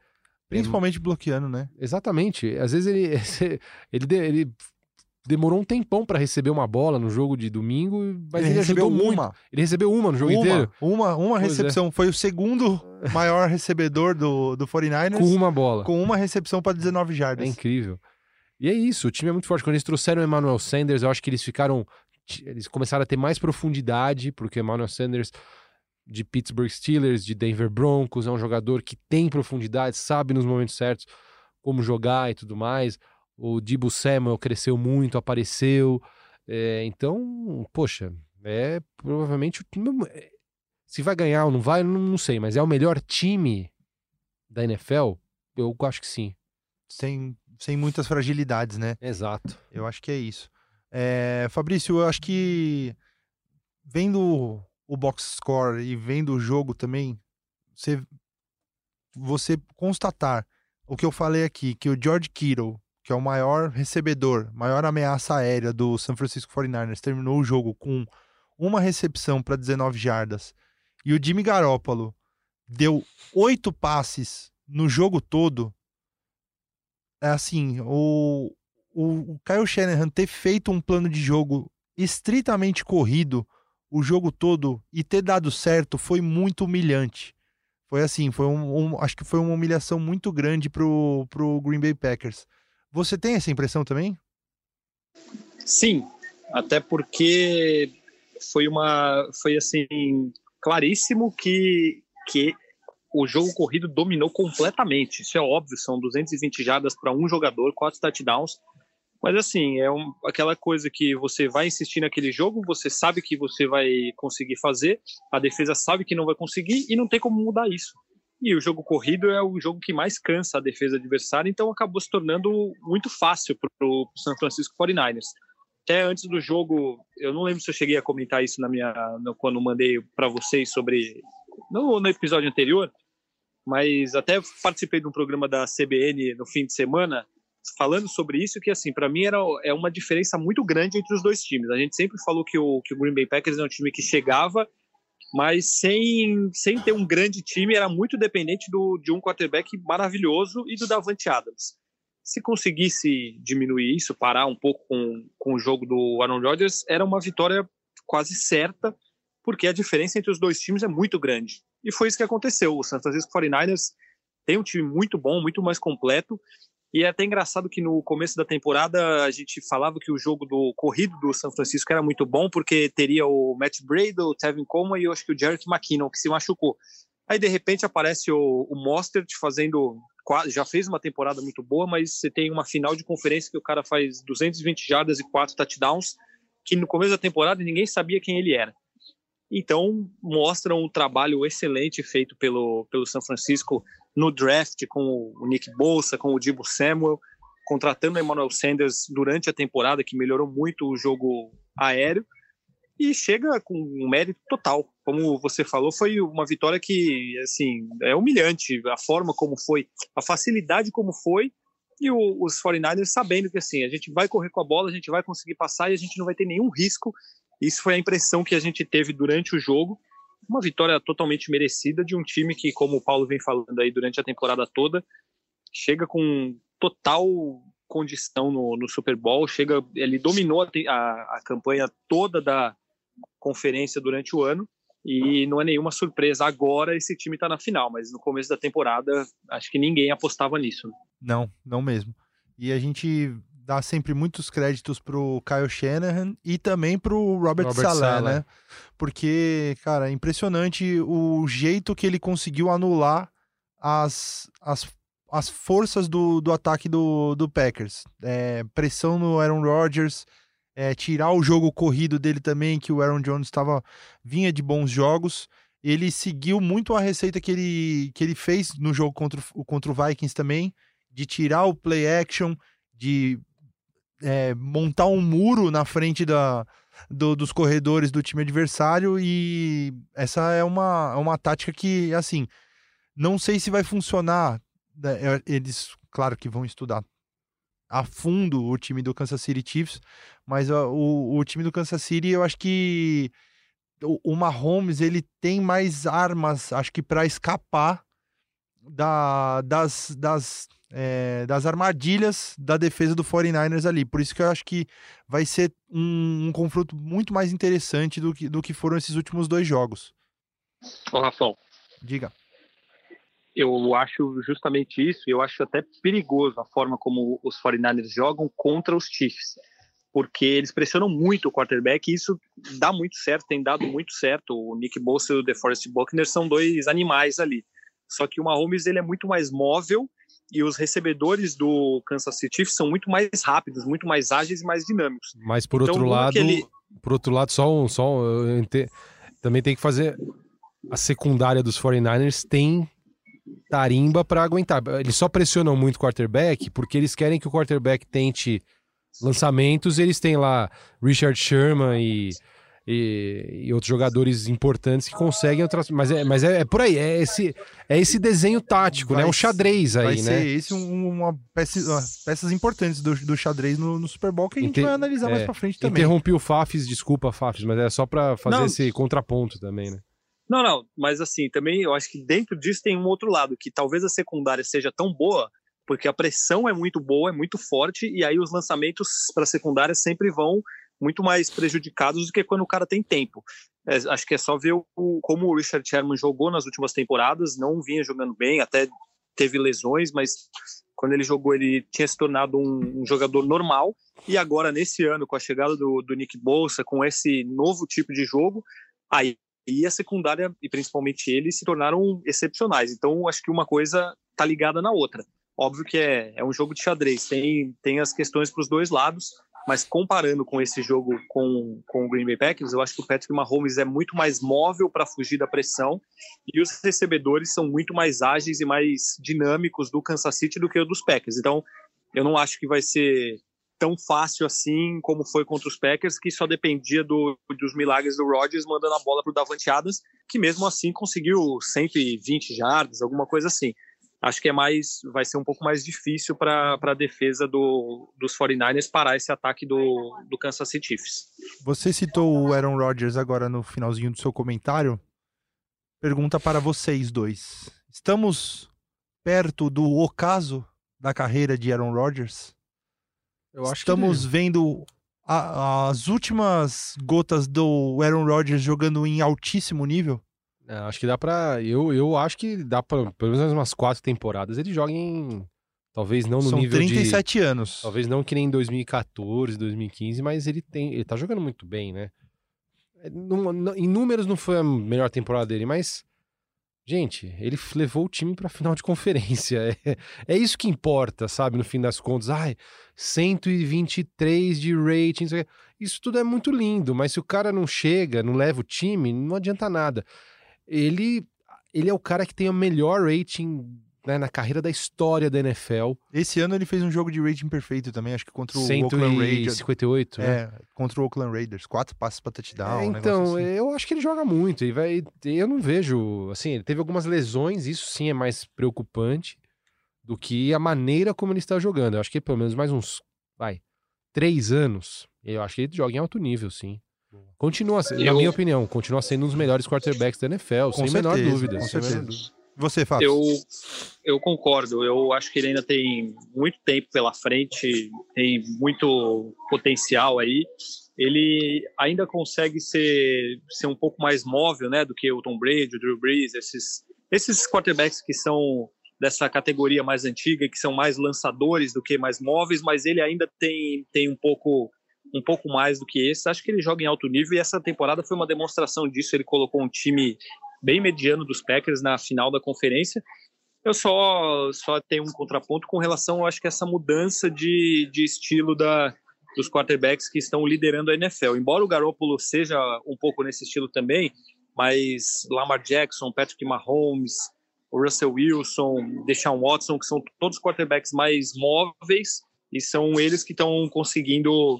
Principalmente bloqueando, né? Exatamente. Às vezes ele, ele, ele demorou um tempão para receber uma bola no jogo de domingo, mas ele, ele ajudou uma. Ele recebeu uma no jogo uma, inteiro. Uma, uma é. recepção. É. Foi o segundo maior recebedor do, do 49ers. Com uma bola. Com uma recepção para 19 jardas. É incrível. E é isso, o time é muito forte. Quando eles trouxeram o Emmanuel Sanders, eu acho que eles ficaram. Eles começaram a ter mais profundidade, porque o Emmanuel Sanders de Pittsburgh Steelers, de Denver Broncos, é um jogador que tem profundidade, sabe nos momentos certos como jogar e tudo mais. O Dibu Samuel cresceu muito, apareceu. É, então, poxa, é provavelmente o time. Se vai ganhar ou não vai, não, não sei, mas é o melhor time da NFL? Eu acho que sim. Sem, sem muitas fragilidades, né? Exato. Eu acho que é isso. É, Fabrício, eu acho que vendo o box score e vendo o jogo também, você, você constatar o que eu falei aqui, que o George Kittle que é o maior recebedor, maior ameaça aérea do San Francisco 49ers, terminou o jogo com uma recepção para 19 jardas. E o Jimmy Garoppolo deu oito passes no jogo todo. É assim, o, o, o Kyle Shanahan ter feito um plano de jogo estritamente corrido o jogo todo e ter dado certo foi muito humilhante. Foi assim, foi um, um, acho que foi uma humilhação muito grande pro, pro Green Bay Packers. Você tem essa impressão também? Sim, até porque foi uma foi assim claríssimo que que o jogo corrido dominou completamente. Isso é óbvio, são 220 jardas para um jogador, quatro touchdowns. Mas assim, é um, aquela coisa que você vai insistir naquele jogo, você sabe que você vai conseguir fazer, a defesa sabe que não vai conseguir e não tem como mudar isso. E o jogo corrido é o jogo que mais cansa a defesa adversária, então acabou se tornando muito fácil para o San Francisco 49ers. Até antes do jogo, eu não lembro se eu cheguei a comentar isso na minha no, quando mandei para vocês sobre no, no episódio anterior, mas até participei de um programa da CBN no fim de semana falando sobre isso que assim para mim era é uma diferença muito grande entre os dois times. A gente sempre falou que o que o Green Bay Packers é um time que chegava mas sem, sem ter um grande time, era muito dependente do, de um quarterback maravilhoso e do Davante Adams. Se conseguisse diminuir isso, parar um pouco com, com o jogo do Aaron Rodgers, era uma vitória quase certa, porque a diferença entre os dois times é muito grande. E foi isso que aconteceu. O San Francisco 49ers tem um time muito bom, muito mais completo, e é até engraçado que no começo da temporada a gente falava que o jogo do corrido do São Francisco era muito bom, porque teria o Matt Brady, o Tevin Coleman e eu acho que o Jarek McKinnon, que se machucou. Aí de repente aparece o, o Mostert fazendo. Já fez uma temporada muito boa, mas você tem uma final de conferência que o cara faz 220 jardas e 4 touchdowns, que no começo da temporada ninguém sabia quem ele era. Então, mostra um trabalho excelente feito pelo, pelo São Francisco no draft com o Nick Bolsa, com o Dibo Samuel, contratando o Emmanuel Sanders durante a temporada, que melhorou muito o jogo aéreo, e chega com um mérito total. Como você falou, foi uma vitória que, assim, é humilhante, a forma como foi, a facilidade como foi, e o, os 49ers sabendo que, assim, a gente vai correr com a bola, a gente vai conseguir passar e a gente não vai ter nenhum risco isso foi a impressão que a gente teve durante o jogo. Uma vitória totalmente merecida de um time que, como o Paulo vem falando aí durante a temporada toda, chega com total condição no, no Super Bowl, chega, ele dominou a, a, a campanha toda da conferência durante o ano e não é nenhuma surpresa agora esse time está na final, mas no começo da temporada acho que ninguém apostava nisso. Não, não mesmo. E a gente dá sempre muitos créditos pro Kyle Shanahan e também pro Robert, Robert Saleh, né? Porque, cara, é impressionante o jeito que ele conseguiu anular as, as, as forças do, do ataque do, do Packers. É, pressão no Aaron Rodgers, é, tirar o jogo corrido dele também, que o Aaron Jones estava vinha de bons jogos. Ele seguiu muito a receita que ele, que ele fez no jogo contra, contra o Vikings também, de tirar o play action, de é, montar um muro na frente da, do, dos corredores do time adversário. E essa é uma, é uma tática que, assim, não sei se vai funcionar. Né, eles, claro que vão estudar a fundo o time do Kansas City Chiefs, mas o, o time do Kansas City, eu acho que o, o Mahomes ele tem mais armas, acho que para escapar da, das, das, é, das armadilhas da defesa do 49ers ali. Por isso que eu acho que vai ser um, um confronto muito mais interessante do que, do que foram esses últimos dois jogos. Ô, Rafão. Diga eu acho justamente isso, eu acho até perigoso a forma como os 49ers jogam contra os Chiefs, porque eles pressionam muito o quarterback e isso dá muito certo, tem dado muito certo. O Nick Bosa e o DeForest Buckner são dois animais ali. Só que o Mahomes ele é muito mais móvel e os recebedores do Kansas City Chiefs são muito mais rápidos, muito mais ágeis e mais dinâmicos. Mas por outro então, lado, ele... por outro lado, só um, só um, também tem que fazer a secundária dos 49ers tem tarimba para aguentar. Eles só pressionam muito o quarterback porque eles querem que o quarterback tente lançamentos. Eles têm lá Richard Sherman e, e, e outros jogadores importantes que conseguem outras. Mas é, mas é, é por aí, é esse, é esse desenho tático, vai, né? Um xadrez aí, vai né? Ser esse um, uma peça, peças importantes do, do xadrez no, no, Super Bowl que a gente Inter... vai analisar é, mais pra frente também. Interrompi o Fafis, desculpa, Fafis, mas é só para fazer Não. esse contraponto também, né? Não, não, mas assim, também eu acho que dentro disso tem um outro lado, que talvez a secundária seja tão boa, porque a pressão é muito boa, é muito forte, e aí os lançamentos para a secundária sempre vão muito mais prejudicados do que quando o cara tem tempo. É, acho que é só ver o, como o Richard Sherman jogou nas últimas temporadas, não vinha jogando bem, até teve lesões, mas quando ele jogou ele tinha se tornado um, um jogador normal, e agora nesse ano, com a chegada do, do Nick Bolsa, com esse novo tipo de jogo, aí e a secundária, e principalmente ele, se tornaram excepcionais. Então, acho que uma coisa tá ligada na outra. Óbvio que é, é um jogo de xadrez, tem, tem as questões para os dois lados, mas comparando com esse jogo com, com o Green Bay Packers, eu acho que o Patrick Mahomes é muito mais móvel para fugir da pressão e os recebedores são muito mais ágeis e mais dinâmicos do Kansas City do que o dos Packers. Então, eu não acho que vai ser tão fácil assim como foi contra os Packers, que só dependia do, dos milagres do Rodgers mandando a bola para o Davante Adams, que mesmo assim conseguiu 120 jardas, alguma coisa assim. Acho que é mais, vai ser um pouco mais difícil para a defesa do, dos 49ers parar esse ataque do, do Kansas City Chiefs. Você citou o Aaron Rodgers agora no finalzinho do seu comentário. Pergunta para vocês dois. Estamos perto do ocaso da carreira de Aaron Rodgers? Estamos que... vendo a, as últimas gotas do Aaron Rodgers jogando em altíssimo nível. É, acho que dá pra. Eu, eu acho que dá pra. Pelo menos umas quatro temporadas ele joga em. Talvez não no São nível 37 de, anos. Talvez não que nem em 2014, 2015, mas ele tem. Ele tá jogando muito bem, né? É, em números não foi a melhor temporada dele, mas Gente, ele levou o time para final de conferência. É, é, isso que importa, sabe? No fim das contas. Ai, 123 de rating. Isso tudo é muito lindo, mas se o cara não chega, não leva o time, não adianta nada. Ele, ele é o cara que tem o melhor rating né, na carreira da história da NFL. Esse ano ele fez um jogo de rating perfeito também, acho que contra o Oakland Raiders. 158, né? É, contra o Oakland Raiders. Quatro passes para touchdown. É, então, assim. eu acho que ele joga muito. E vai, eu não vejo. Assim, ele teve algumas lesões, isso sim é mais preocupante do que a maneira como ele está jogando. Eu acho que pelo menos mais uns. Vai. Três anos. Eu acho que ele joga em alto nível, sim. Continua, eu... na minha opinião, continua sendo um dos melhores quarterbacks da NFL, com sem certeza, menor dúvida. Com certeza. Você, Fábio? Eu, eu concordo. Eu acho que ele ainda tem muito tempo pela frente, tem muito potencial aí. Ele ainda consegue ser, ser um pouco mais móvel, né, do que o Tom Brady, o Drew Brees, esses esses quarterbacks que são dessa categoria mais antiga, que são mais lançadores do que mais móveis, mas ele ainda tem, tem um pouco um pouco mais do que esse. Acho que ele joga em alto nível e essa temporada foi uma demonstração disso. Ele colocou um time bem mediano dos Packers na final da conferência. Eu só, só tenho um contraponto com relação, eu acho que essa mudança de, de estilo da, dos quarterbacks que estão liderando a NFL. Embora o Garoppolo seja um pouco nesse estilo também, mas Lamar Jackson, Patrick Mahomes, o Russell Wilson, Deshaun Watson, que são todos quarterbacks mais móveis e são eles que estão conseguindo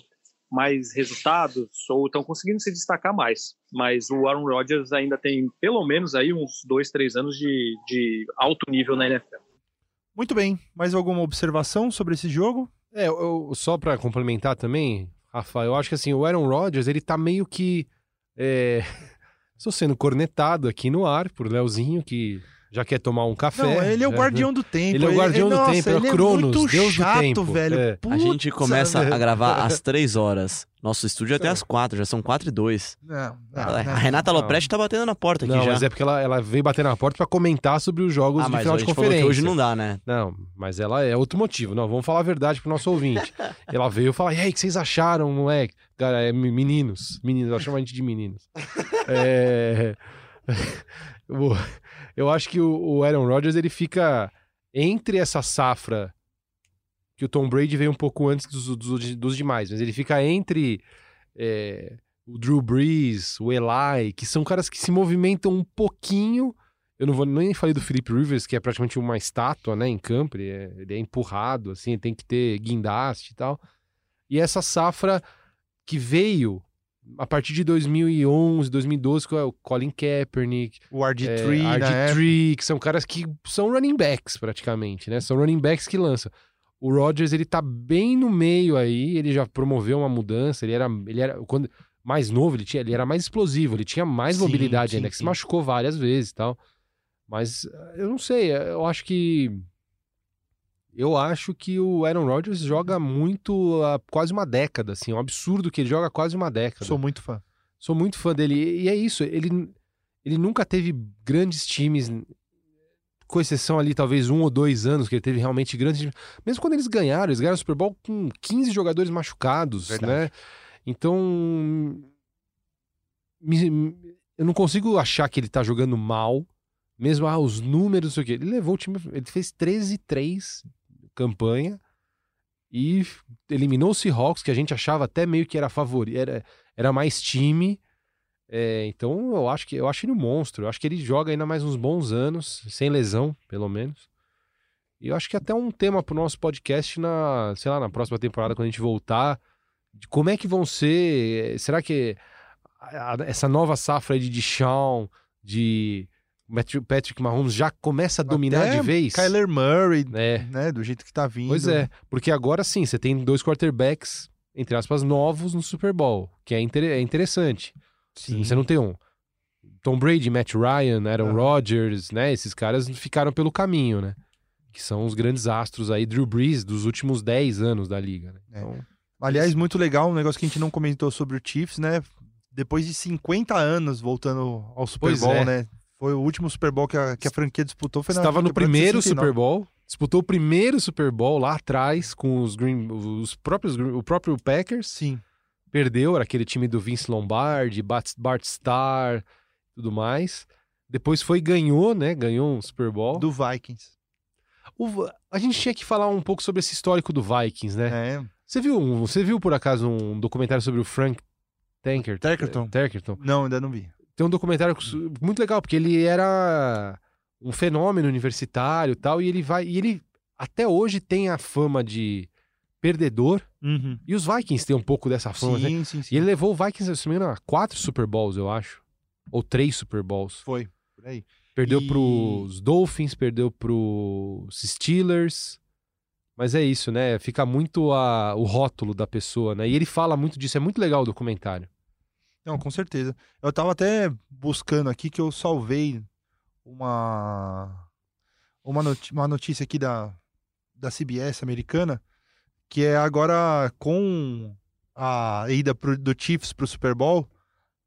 mais resultados ou estão conseguindo se destacar mais. Mas o Aaron Rodgers ainda tem pelo menos aí uns dois, três anos de, de alto nível na NFL. Muito bem. Mais alguma observação sobre esse jogo? É, eu, só para complementar também, Rafa, eu acho que assim, o Aaron Rodgers, ele tá meio que. É... Estou sendo cornetado aqui no ar por Leozinho, que já quer tomar um café. Não, ele é o guardião do tempo. Ele é o guardião do nossa, tempo, é o ele Cronos, muito deus do chato, tempo. velho. É. Putz, A gente começa velho. a gravar às 3 horas. Nosso estúdio é até às 4, já são 4 e 2. Não, não, a. Renata não. Lopresti tá batendo na porta aqui Não, já. mas é porque ela, ela veio bater na porta pra comentar sobre os jogos ah, de mas final a de conferência. que hoje não dá, né? Não, mas ela é outro motivo. Não, vamos falar a verdade pro nosso ouvinte. ela veio falar: e aí, o que vocês acharam, moleque? Cara, é me- meninos. Meninos, ela chama a gente de meninos. É... Eu acho que o o Aaron Rodgers ele fica entre essa safra que o Tom Brady veio um pouco antes dos, dos, dos demais, mas ele fica entre é, o Drew Brees, o Eli, que são caras que se movimentam um pouquinho. Eu não vou nem falei do Philip Rivers, que é praticamente uma estátua, né, em campo, ele é, ele é empurrado, assim, tem que ter guindaste e tal. E essa safra que veio a partir de 2011, 2012, com o Colin Kaepernick, O RG3, é, né? RG3, que são caras que são running backs praticamente, né? São running backs que lançam. O Rodgers, ele tá bem no meio aí, ele já promoveu uma mudança, ele era, ele era quando mais novo, ele tinha, ele era mais explosivo, ele tinha mais Sim, mobilidade sim, ainda, que se sim. machucou várias vezes e tal. Mas eh, eu não sei, eu acho que eu acho que o Aaron Rodgers joga muito há quase uma década, assim, é um absurdo que ele joga há quase uma década. Sou muito fã. Sou muito fã dele. E é isso, ele, ele nunca teve grandes times, com exceção ali, talvez um ou dois anos, que ele teve realmente grandes times. Mesmo quando eles ganharam, eles ganharam o Super Bowl com 15 jogadores machucados, Verdade. né? Então. me- eu não consigo achar que ele tá jogando mal. Mesmo, ah, os números, não sei o quê. Ele levou o time. Ele fez 13-3 campanha e eliminou o Seahawks, que a gente achava até meio que era favorito, era, era mais time. É, então eu acho que eu acho ele um monstro. Eu acho que ele joga ainda mais uns bons anos, sem lesão, pelo menos. E eu acho que até um tema pro nosso podcast na, sei lá, na próxima temporada, quando a gente voltar, como é que vão ser. Será que essa nova safra de Deshaun, de Patrick Mahomes já começa a dominar Até de vez? Kyler Murray, É. né? Do jeito que tá vindo. Pois é, porque agora sim, você tem dois quarterbacks, entre aspas, novos no Super Bowl, que é, inter- é interessante. Sim. Você não tem um Tom Brady, Matt Ryan, Aaron Ah. Rodgers, né? Esses caras ficaram pelo caminho, né? Que são os grandes astros aí, Drew Brees, dos últimos 10 anos da liga. Né? É. Então, Aliás, muito legal, um negócio que a gente não comentou sobre o Chiefs, né? Depois de 50 anos voltando ao Super Pois Bowl, é. né? Foi o último Super Bowl que a, que a franquia disputou. Foi na estava no primeiro 69. Super Bowl, disputou o primeiro Super Bowl lá atrás com os Green, os próprios, o próprio Packers. Sim. perdeu, era aquele time do Vince Lombardi, Bart, Bart Starr, tudo mais. Depois foi e ganhou, né? Ganhou um Super Bowl. Do Vikings. O- a gente tinha que falar um pouco sobre esse histórico do Vikings, né? É. Você viu, você viu por acaso um documentário sobre o Frank Tanker, Tankerton. Tankerton? Não, ainda não vi. Tem um documentário muito legal porque ele era um fenômeno universitário, e tal, e ele vai e ele até hoje tem a fama de perdedor. Uhum. E os Vikings têm um pouco dessa fama. né? Sim, sim, sim. E ele levou o Vikings, se não me engano, a quatro Super Bowls, eu acho. Ou três Super Bowls. Foi, por aí. Perdeu E- pros Dolphins, perdeu pros Steelers. Mas é isso, né? Fica muito a- o rótulo da pessoa, né? E ele fala muito disso. É muito legal o documentário. Não, com certeza. Eu tava até buscando aqui que eu salvei uma uma, noti- uma notícia aqui da, da CBS americana, que é agora com a ida pro- do Chiefs pro Super Bowl,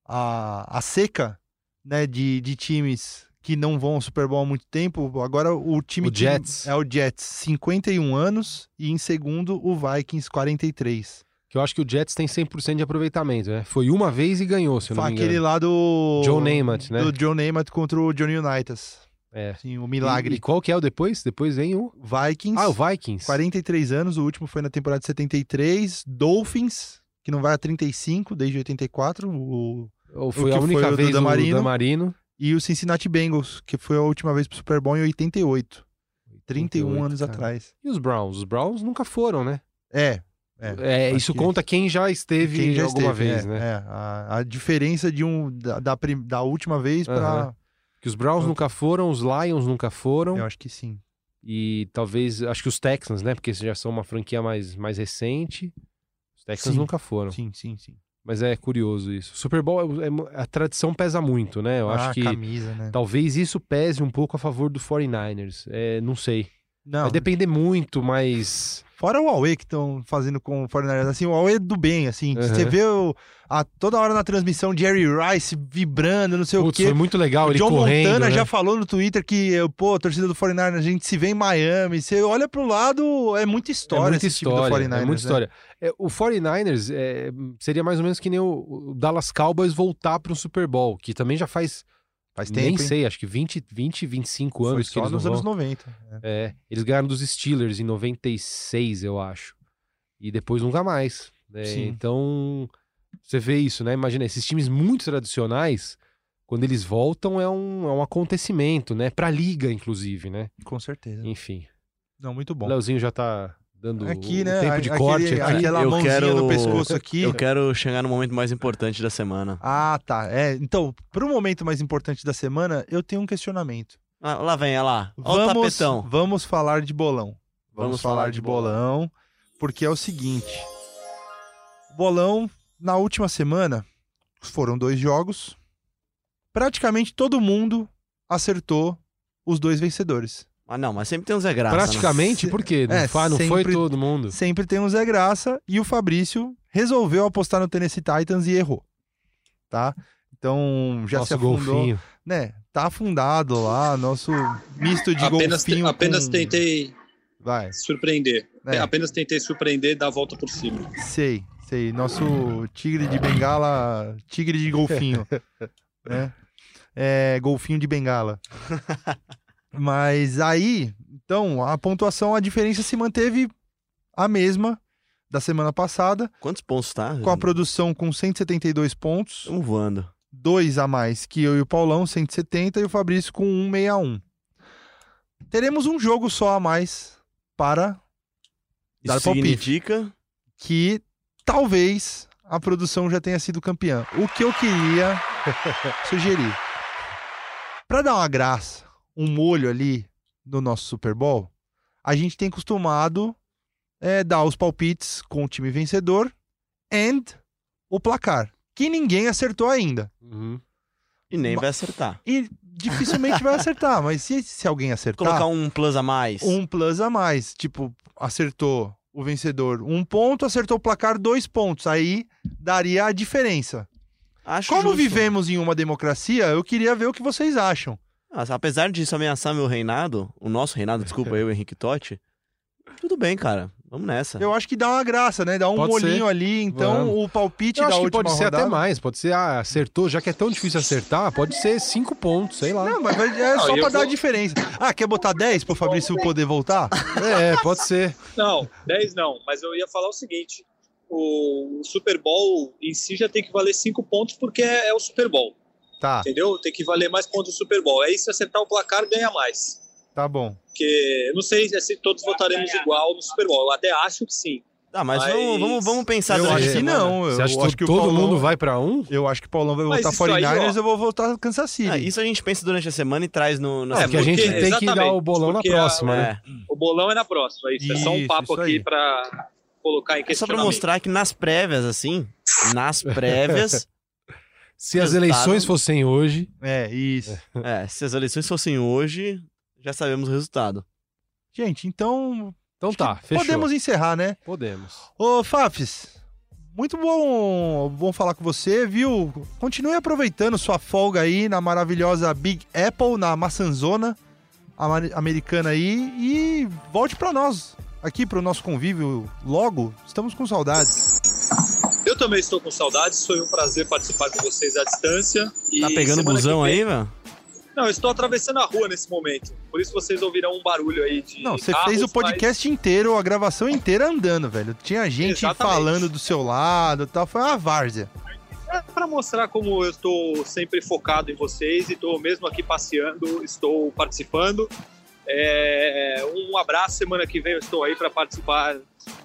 a, a seca né, de, de times que não vão ao Super Bowl há muito tempo, agora o time O Jets. é o Jets, 51 anos, e em segundo o Vikings, 43. Que eu acho que o Jets tem 100% de aproveitamento, né? Foi uma vez e ganhou, se eu não Foi me aquele engano. lá do... Joe Namath, né? Do Joe Namath contra o Johnny Unitas. É. Sim, o E, milagre. e qual que é o depois? Depois vem o... Vikings, Ah, o Vikings. 43 anos, o último foi na temporada de 73. Dolphins, que não vai a 35 desde 84. O... Ou foi que a única foi o do vez Damarino. o Damarino. E o Cincinnati Bengals, que foi a última vez pro Super Bowl em 88. 31 88, anos cara. atrás. E os Browns? Os Browns nunca foram, né? É. É, acho isso conta quem já esteve Quem já alguma esteve, vez, é, né? é. a, a diferença de um da, da, da última vez para. Que os Browns nunca foram, os Lions nunca foram. Eu acho que sim. E talvez, acho que os Texans, né? Porque já são uma franquia mais, mais recente. Os Texans Sim. nunca foram. Sim, sim, sim. Mas é curioso isso. Super Bowl, é- é- a tradição pesa muito, né? Eu ah, acho que camisa, né? talvez isso pese um pouco a favor do 49ers. É, não sei. Não, Vai depender muito, mas. Fora o Huawei que estão fazendo com o 49ers, assim, o Huawei é do bem, assim. Uhum. Você vê o, a, toda hora na transmissão Jerry Rice vibrando, não sei Putz, o quê. foi muito legal O ele John correndo. Montana né? já falou no Twitter que, pô, a torcida do 49ers, a gente se vê em Miami. Você olha pro lado, é muita história é muita história, do 49ers. é muita né? história. É, o 49ers é, seria mais ou menos que nem o, o Dallas Cowboys voltar para um Super Bowl, que também já faz, Faz nem tempo, hein? sei, acho que 20, 20 25 Foi anos que só eles nos anos vão. 90. é. É, eles ganharam dos Steelers em 96, eu acho. E depois nunca mais. né? Então, você vê isso, né? Imagina, esses times muito tradicionais, quando eles voltam, é um, é um acontecimento, né? Pra liga, inclusive, né? Com certeza. Enfim. Não, muito O bom. Leozinho já tá dando Aqui, o né? tempo de aquele- corte aqui. Aquela Eu mãozinha quero- no pescoço aqui. Eu quero chegar no momento mais importante da semana. Ah, tá. É, então, pro momento mais importante da semana, eu tenho um questionamento. Ah, lá vem, olha lá. Olha o Vamos, tapetão. vamos falar de bolão. Vamos, Vamos falar, falar de de bolão, porque é o seguinte. Bolão, na última semana, foram dois jogos. Praticamente todo mundo acertou os dois vencedores. Ah, não, mas sempre tem um Zé Graça. né? Praticamente, por quê? Não, É, não foi sempre- todo mundo. Sempre tem um Zé Graça e o Fabrício resolveu apostar no Tennessee Titans e errou. Tá? Então já se Nosso afundou, golfinho. né? Tá afundado lá, nosso misto de apenas te- golfinho apenas com- tentei Vai. surpreender. É. Apenas tentei surpreender e dar a volta por cima. Sei, sei. Nosso tigre de bengala, tigre de golfinho. né? É, golfinho de bengala. Mas aí, então, a pontuação, a diferença se manteve a mesma da semana passada, Quantos pontos tá? com a produção com 172 pontos, Estamos voando. dois a mais que eu e o Paulão, 170, e o Fabrício com 161. Teremos um jogo só a mais para Dar Isso palpite. significa... que talvez a produção já tenha sido campeã. O que eu queria sugerir. Para dar uma graça, um molho ali no nosso Super Bowl, a gente tem costumado é, dar os palpites com o time vencedor and o placar, que ninguém acertou ainda. Uhum. E nem vai acertar. E dificilmente vai acertar, mas se, se alguém acertar, Colocar um plus a mais. um plus a mais. Tipo, acertou o vencedor um ponto, acertou o placar dois pontos. Aí daria a diferença. Acho Como justo. vivemos em uma democracia, eu queria ver o que vocês acham. Ah, apesar disso ameaçar meu reinado, o nosso reinado, desculpa, eu, Henrique Totti, tudo bem, cara. Vamos nessa. Eu acho que dá uma graça, né? Dá um Pode molinho ser. ali. Então, Vamos. o palpite Eu da acho última pode ser rodada... até mais. Pode ser, ah, acertou, já que é tão difícil acertar, pode ser cinco pontos, sei lá. Não, mas é Não, só pra eu dar a vou- diferença. Ah, quer botar 10 pro Fabrício poder voltar? É, pode ser. Não, 10 não, mas eu ia falar o seguinte: o Super Bowl em si já tem que valer 5 pontos porque é, é o Super Bowl, Tá, entendeu? Tem que valer mais pontos do Super Bowl. Aí se acertar o placar, ganha mais. tá bom. Porque eu não sei se todos votaremos igual no Super Bowl. Eu até acho que sim. Tá, mas, Mas- Vamos, vamos, vamos pensar eu durante acho que não. Eu Você acha acho que o todo Paulão- mundo vai pra um? Eu acho que o Paulão vai Mas votar isso aí, 49ers, ó. eu vou votar Kansas City. Ah, isso a gente pensa durante a semana e traz no... na É, Porque a gente porque- tem que dar o bolão na porque a- próxima, né? É. O bolão é na próxima. Isso, é só um Isso, papo isso aqui pra colocar em É só questão. pra mostrar que nas prévias, assim, nas prévias, Se as eleições fossem hoje, É, isso. é, se as eleições fossem hoje, já sabemos o resultado. Gente, então Então tá, fechou. podemos encerrar, né? Podemos. Ô, Fafs, muito bom, bom falar com você, viu? Continue aproveitando sua folga aí na maravilhosa Big Apple, na maçãzona americana aí e volte pra nós, aqui pro nosso convívio logo. Estamos com saudades. Eu também estou com saudades, foi um prazer participar com vocês à distância. E Tá pegando busão vem- aí, velho? Não, eu estou atravessando a rua nesse momento. Por isso vocês ouvirão um barulho aí de. Não, você carros, fez o podcast inteiro, a gravação inteira andando, velho. Tinha gente Exatamente. falando do seu lado e tal, foi uma várzea. mas É para mostrar como eu estou sempre focado em vocês e estou mesmo aqui passeando, estou participando. É, um abraço, semana que vem eu estou aí para participar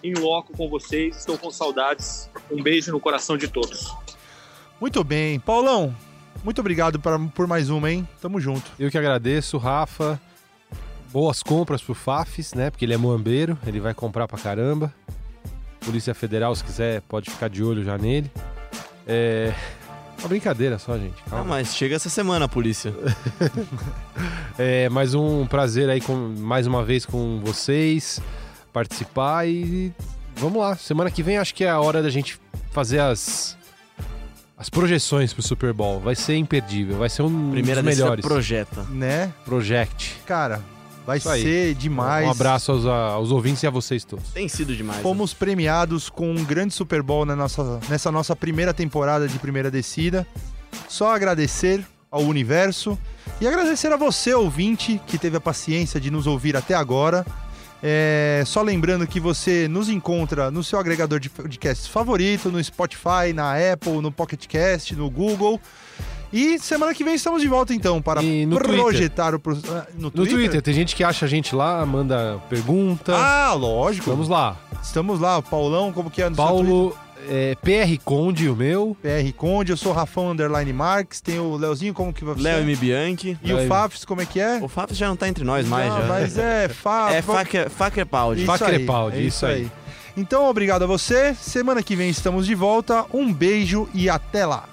em loco com vocês. Estou com saudades. Um beijo no coração de todos. Muito bem. Paulão, muito obrigado pra- por mais uma, hein? Tamo junto. Eu que agradeço, Rafa. Boas compras pro Fafs, né? Porque ele é moambeiro, ele vai comprar pra caramba. Polícia Federal, se quiser, pode ficar de olho já nele. É. Uma brincadeira só, gente. Ah, Calma. mas chega essa semana a polícia. É mais um prazer aí com mais uma vez com vocês, participar e vamos lá. Semana que vem acho que é a hora da gente fazer as as projeções pro Super Bowl. Vai ser imperdível, vai ser um Primeira dos melhores. projeta. Né? Project. Cara, vai Isso aí. ser demais. Um abraço aos, aos ouvintes e a vocês todos. Tem sido demais. né? Fomos premiados com um grande Super Bowl na nossa, nessa nossa primeira temporada de primeira descida. Só agradecer ao universo e agradecer a você, ouvinte, que teve a paciência de nos ouvir até agora. É, só lembrando que você nos encontra no seu agregador de podcasts favorito, no Spotify, na Apple, no Pocket Cast, no Google. E semana que vem estamos de volta então para no Twitter. projetar o pro- ah, no, No Twitter, tem gente que acha a gente lá, manda pergunta. Ah, lógico. Vamos lá. Estamos lá, Paulão, como que é no seu Twitter? Paulo é, PR Conde, o meu. PR Conde, eu sou o Rafão Underline Marques, tem o Leozinho, como que vai Léo M. Bianchi. E o Fafs, como é que é? O Fábio já não tá entre nós mais, Não, já. Mas é, Faf... É Faker, Faker Paud. Isso isso aí. Então, obrigado a você. Semana que vem estamos de volta. Um beijo e até lá.